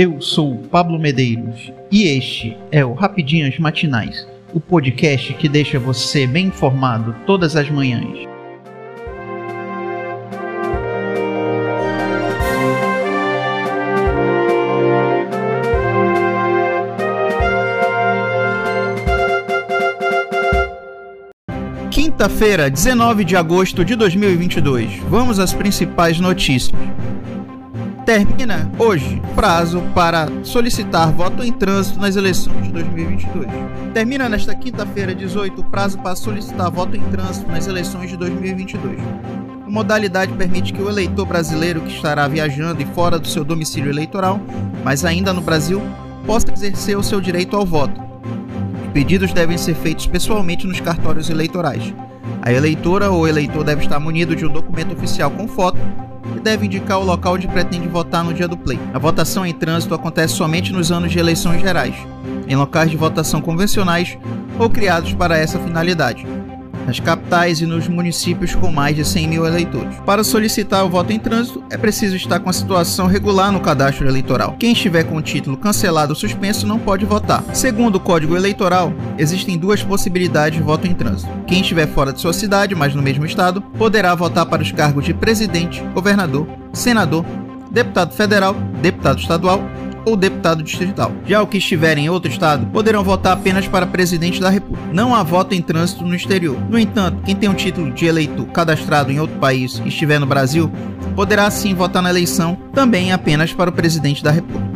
Eu sou Pablo Medeiros e este é o Rapidinhas Matinais, o podcast que deixa você bem informado todas as manhãs. Quinta-feira, 19 de agosto de 2022. Vamos às principais notícias. Termina hoje prazo para solicitar voto em trânsito nas eleições de 2022. Termina nesta quinta-feira, 18, o prazo para solicitar voto em trânsito nas eleições de 2022. A modalidade permite que o eleitor brasileiro que estará viajando e fora do seu domicílio eleitoral, mas ainda no Brasil, possa exercer o seu direito ao voto. Os pedidos devem ser feitos pessoalmente nos cartórios eleitorais. A eleitora ou eleitor deve estar munido de um documento oficial com foto e deve indicar o local onde pretende votar no dia do play. A votação em trânsito acontece somente nos anos de eleições gerais, em locais de votação convencionais ou criados para essa finalidade nas capitais e nos municípios com mais de 100 mil eleitores. Para solicitar o voto em trânsito, é preciso estar com a situação regular no cadastro eleitoral. Quem estiver com o título cancelado ou suspenso não pode votar. Segundo o Código Eleitoral, existem duas possibilidades de voto em trânsito. Quem estiver fora de sua cidade, mas no mesmo estado, poderá votar para os cargos de presidente, governador, senador, deputado federal, deputado estadual ou deputado distrital. Já o que estiverem em outro estado poderão votar apenas para presidente da República. Não há voto em trânsito no exterior. No entanto, quem tem um título de eleitor cadastrado em outro país e estiver no Brasil poderá sim votar na eleição também apenas para o presidente da República.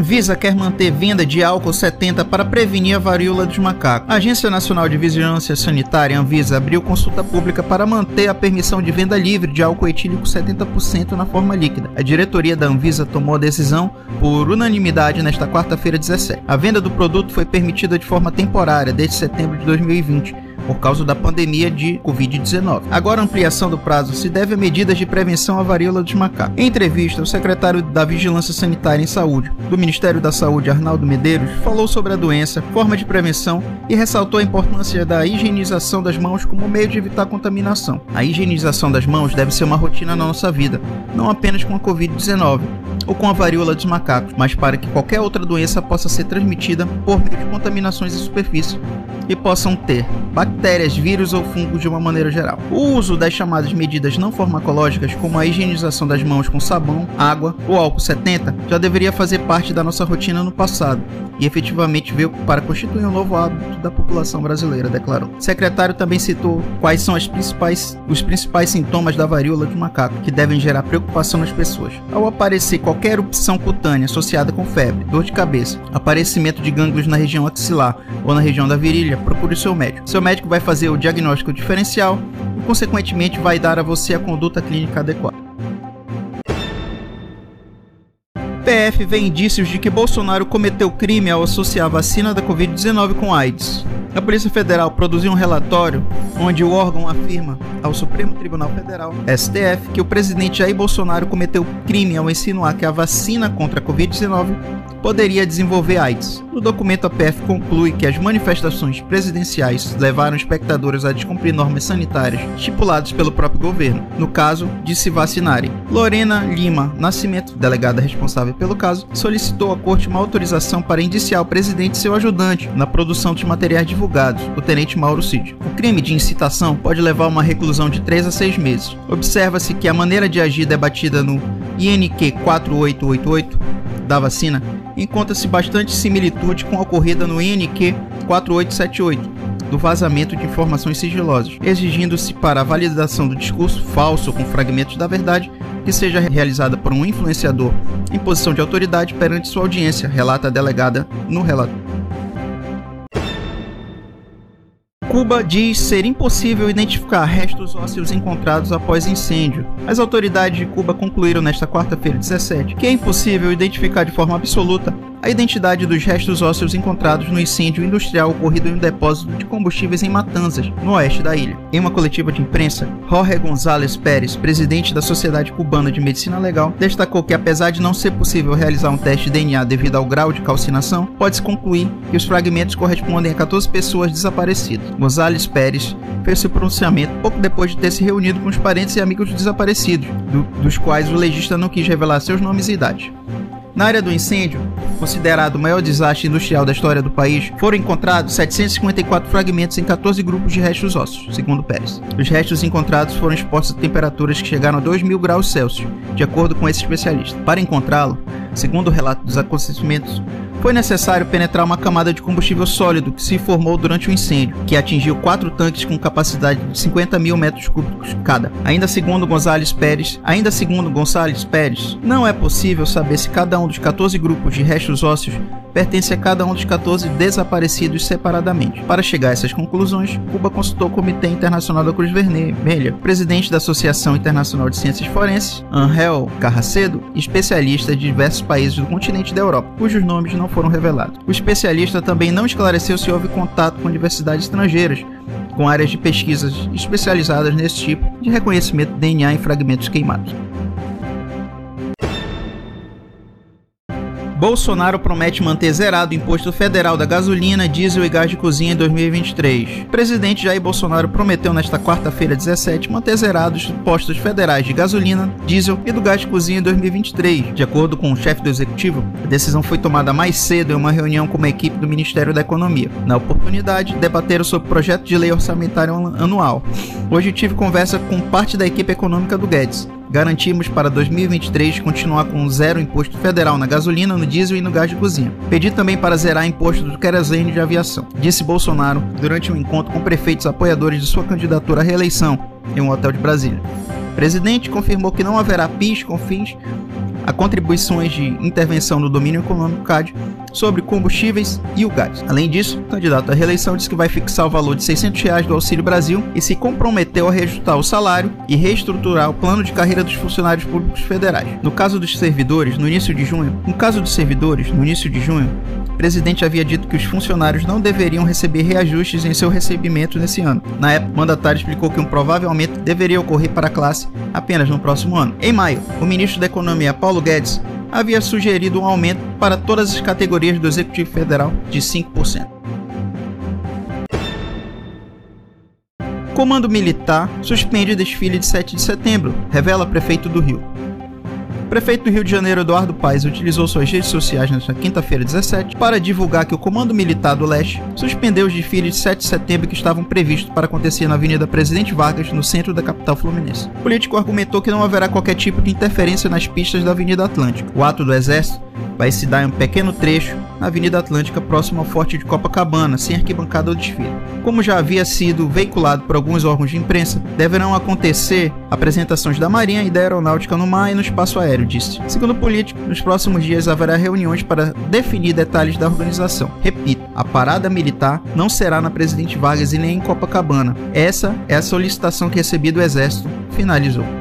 Anvisa quer manter venda de álcool 70 para prevenir a varíola dos macacos. A Agência Nacional de Vigilância Sanitária, Anvisa, abriu consulta pública para manter a permissão de venda livre de álcool etílico 70% na forma líquida. A diretoria da Anvisa tomou a decisão por unanimidade nesta quarta-feira 17. A venda do produto foi permitida de forma temporária desde setembro de 2020 por causa da pandemia de Covid-19. Agora, a ampliação do prazo se deve a medidas de prevenção à varíola dos macacos. Em entrevista, o secretário da Vigilância Sanitária em Saúde do Ministério da Saúde, Arnaldo Medeiros, falou sobre a doença, forma de prevenção e ressaltou a importância da higienização das mãos como meio de evitar contaminação. A higienização das mãos deve ser uma rotina na nossa vida, não apenas com a Covid-19 ou com a varíola dos macacos, mas para que qualquer outra doença possa ser transmitida por meio de contaminações em superfície e possam ter bactérias, vírus ou fungos de uma maneira geral. O uso das chamadas medidas não farmacológicas, como a higienização das mãos com sabão, água ou álcool 70, já deveria fazer parte da nossa rotina no passado e efetivamente veio para constituir um novo hábito da população brasileira, declarou. O secretário também citou quais são principais, os principais sintomas da varíola de macaco que devem gerar preocupação nas pessoas. Ao aparecer qualquer erupção cutânea associada com febre, dor de cabeça, aparecimento de gânglios na região axilar ou na região da virilha, procure o seu médico. Seu médico vai fazer o diagnóstico diferencial e, consequentemente, vai dar a você a conduta clínica adequada. PF vê indícios de que Bolsonaro cometeu crime ao associar a vacina da Covid-19 com AIDS. A Polícia Federal produziu um relatório onde o órgão afirma ao Supremo Tribunal Federal, STF, que o presidente Jair Bolsonaro cometeu crime ao insinuar que a vacina contra a Covid-19 poderia desenvolver AIDS. No documento, a PF conclui que as manifestações presidenciais levaram espectadores a descumprir normas sanitárias estipuladas pelo próprio governo, no caso de se vacinarem. Lorena Lima Nascimento, delegada responsável pelo caso, solicitou à corte uma autorização para indiciar o presidente e seu ajudante na produção de materiais divulgados, o tenente Mauro Cid. O crime de incitação pode levar a uma reclusão de 3 a 6 meses. Observa-se que a maneira de agir debatida no INQ 4888 da vacina encontra-se bastante similitude com a ocorrida no INQ 4878, do vazamento de informações sigilosas, exigindo-se para a validação do discurso falso com fragmentos da verdade que seja realizada por um influenciador em posição de autoridade perante sua audiência, relata a delegada no relatório. Cuba diz ser impossível identificar restos ósseos encontrados após incêndio. As autoridades de Cuba concluíram nesta quarta-feira, 17, que é impossível identificar de forma absoluta a identidade dos restos ósseos encontrados no incêndio industrial ocorrido em um depósito de combustíveis em Matanzas, no oeste da ilha. Em uma coletiva de imprensa, Jorge González Pérez, presidente da Sociedade Cubana de Medicina Legal, destacou que apesar de não ser possível realizar um teste de DNA devido ao grau de calcinação, pode-se concluir que os fragmentos correspondem a 14 pessoas desaparecidas. González Pérez fez seu pronunciamento pouco depois de ter se reunido com os parentes e amigos dos desaparecidos, do, dos quais o legista não quis revelar seus nomes e idade. Na área do incêndio, considerado o maior desastre industrial da história do país, foram encontrados 754 fragmentos em 14 grupos de restos ósseos, segundo Pérez. Os restos encontrados foram expostos a temperaturas que chegaram a 2 mil graus Celsius, de acordo com esse especialista. Para encontrá-lo, segundo o relato dos acontecimentos, foi necessário penetrar uma camada de combustível sólido que se formou durante o incêndio, que atingiu quatro tanques com capacidade de 50 mil metros cúbicos cada. Ainda segundo Gonzales Pérez, ainda segundo Gonçalves Pérez, não é possível saber se cada um dos 14 grupos de restos ósseos pertence a cada um dos 14 desaparecidos separadamente. Para chegar a essas conclusões, Cuba consultou o Comitê Internacional da Cruz Vermelha, presidente da Associação Internacional de Ciências Forenses, Angel Carracedo, e especialistas de diversos países do continente da Europa, cujos nomes não foram revelados. O especialista também não esclareceu se houve contato com universidades estrangeiras, com áreas de pesquisas especializadas nesse tipo de reconhecimento de DNA em fragmentos queimados. Bolsonaro promete manter zerado o imposto federal da gasolina, diesel e gás de cozinha em 2023. O presidente Jair Bolsonaro prometeu nesta quarta-feira 17 manter zerados os impostos federais de gasolina, diesel e do gás de cozinha em 2023. De acordo com o chefe do executivo, a decisão foi tomada mais cedo em uma reunião com uma equipe do Ministério da Economia. Na oportunidade, debateram sobre o projeto de lei orçamentária anual. Hoje tive conversa com parte da equipe econômica do Guedes garantimos para 2023 continuar com zero imposto federal na gasolina, no diesel e no gás de cozinha. Pedi também para zerar imposto do querosene de aviação, disse Bolsonaro durante um encontro com prefeitos apoiadores de sua candidatura à reeleição em um hotel de Brasília. O presidente confirmou que não haverá PIS, COFINS a contribuições de intervenção no domínio econômico CAD sobre combustíveis e o gás. Além disso, o candidato à reeleição disse que vai fixar o valor de 600 reais do Auxílio Brasil e se comprometeu a reajustar o salário e reestruturar o plano de carreira dos funcionários públicos federais. No caso dos servidores, no início de junho, no caso dos servidores, no início de junho, o presidente havia dito que os funcionários não deveriam receber reajustes em seu recebimento nesse ano. Na época, o mandatário explicou que um provável aumento deveria ocorrer para a classe apenas no próximo ano. Em maio, o ministro da Economia Paulo Guedes havia sugerido um aumento para todas as categorias do Executivo Federal de 5%. Comando Militar suspende desfile de 7 de setembro, revela prefeito do Rio prefeito do Rio de Janeiro, Eduardo Paes, utilizou suas redes sociais nesta quinta-feira 17 para divulgar que o Comando Militar do Leste suspendeu os desfiles de 7 de setembro que estavam previstos para acontecer na Avenida Presidente Vargas, no centro da capital fluminense. O político argumentou que não haverá qualquer tipo de interferência nas pistas da Avenida Atlântica. O ato do Exército vai se dar em um pequeno trecho na Avenida Atlântica, próximo ao Forte de Copacabana, sem arquibancada ou desfile. Como já havia sido veiculado por alguns órgãos de imprensa, deverão acontecer apresentações da Marinha e da Aeronáutica no mar e no espaço aéreo, disse. Segundo o político, nos próximos dias haverá reuniões para definir detalhes da organização. Repito, a parada militar não será na Presidente Vargas e nem em Copacabana. Essa é a solicitação que recebi do Exército, finalizou.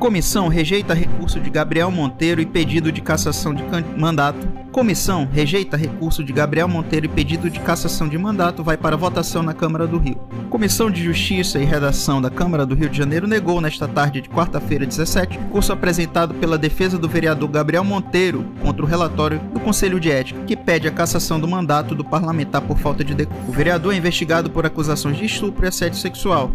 Comissão rejeita recurso de Gabriel Monteiro e pedido de cassação de mandato. Comissão rejeita recurso de Gabriel Monteiro e pedido de cassação de mandato vai para votação na Câmara do Rio. Comissão de Justiça e Redação da Câmara do Rio de Janeiro negou nesta tarde de quarta-feira 17 curso apresentado pela defesa do vereador Gabriel Monteiro contra o relatório do Conselho de Ética, que pede a cassação do mandato do parlamentar por falta de decoro. O vereador é investigado por acusações de estupro e assédio sexual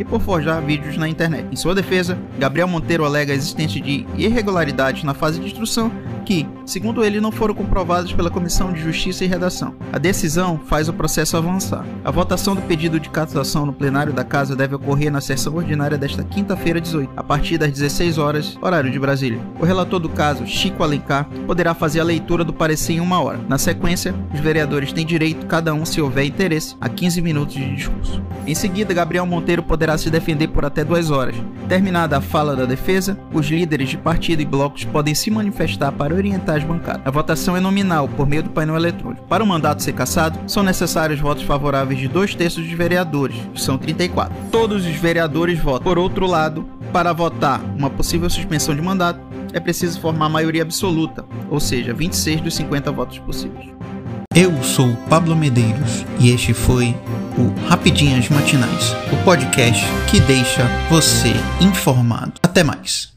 e por forjar vídeos na internet. Em sua defesa, Gabriel Monteiro alega a existência de irregularidades na fase de instrução que, segundo ele, não foram comprovadas pela Comissão de Justiça e Redação. A decisão faz o processo avançar. A votação do pedido de cassação no plenário da Casa deve ocorrer na sessão ordinária desta quinta-feira, 18, a partir das 16 horas, horário de Brasília. O relator do caso, Chico Alencar, poderá fazer a leitura do parecer em uma hora. Na sequência, os vereadores têm direito, cada um, se houver interesse, a 15 minutos de discurso. Em seguida, Gabriel Monteiro poderá se defender por até duas horas. Terminada a fala da defesa, os líderes de partido e blocos podem se manifestar para orientar as bancadas. A votação é nominal, por meio do painel eletrônico. Para o mandato ser cassado, são necessários votos favoráveis de dois terços dos vereadores, que são 34. Todos os vereadores votam. Por outro lado, para votar uma possível suspensão de mandato, é preciso formar maioria absoluta, ou seja, 26 dos 50 votos possíveis. Eu sou Pablo Medeiros e este foi o Rapidinhas Matinais, o podcast que deixa você informado. Até mais.